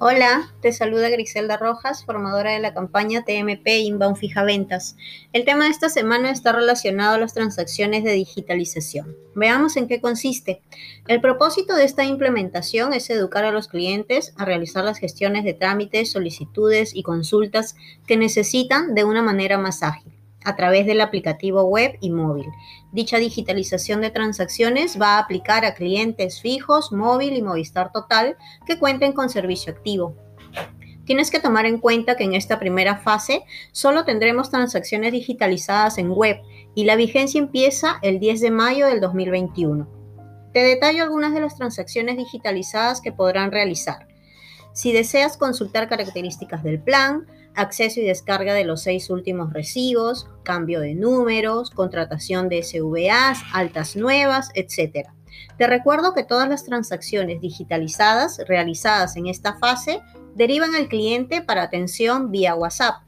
Hola, te saluda Griselda Rojas, formadora de la campaña TMP Inbound Fija Ventas. El tema de esta semana está relacionado a las transacciones de digitalización. Veamos en qué consiste. El propósito de esta implementación es educar a los clientes a realizar las gestiones de trámites, solicitudes y consultas que necesitan de una manera más ágil a través del aplicativo web y móvil. Dicha digitalización de transacciones va a aplicar a clientes fijos, móvil y Movistar Total que cuenten con servicio activo. Tienes que tomar en cuenta que en esta primera fase solo tendremos transacciones digitalizadas en web y la vigencia empieza el 10 de mayo del 2021. Te detallo algunas de las transacciones digitalizadas que podrán realizar. Si deseas consultar características del plan, acceso y descarga de los seis últimos recibos, cambio de números, contratación de SVAs, altas nuevas, etc. Te recuerdo que todas las transacciones digitalizadas realizadas en esta fase derivan al cliente para atención vía WhatsApp.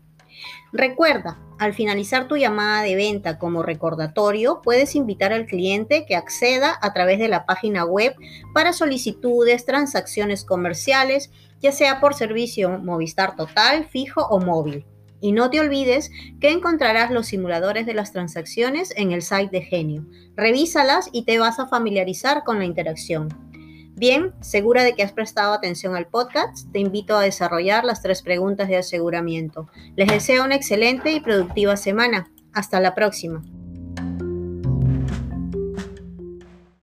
Recuerda, al finalizar tu llamada de venta como recordatorio, puedes invitar al cliente que acceda a través de la página web para solicitudes, transacciones comerciales, ya sea por servicio Movistar Total, fijo o móvil. Y no te olvides que encontrarás los simuladores de las transacciones en el site de Genio. Revísalas y te vas a familiarizar con la interacción. Bien, segura de que has prestado atención al podcast, te invito a desarrollar las tres preguntas de aseguramiento. Les deseo una excelente y productiva semana. Hasta la próxima.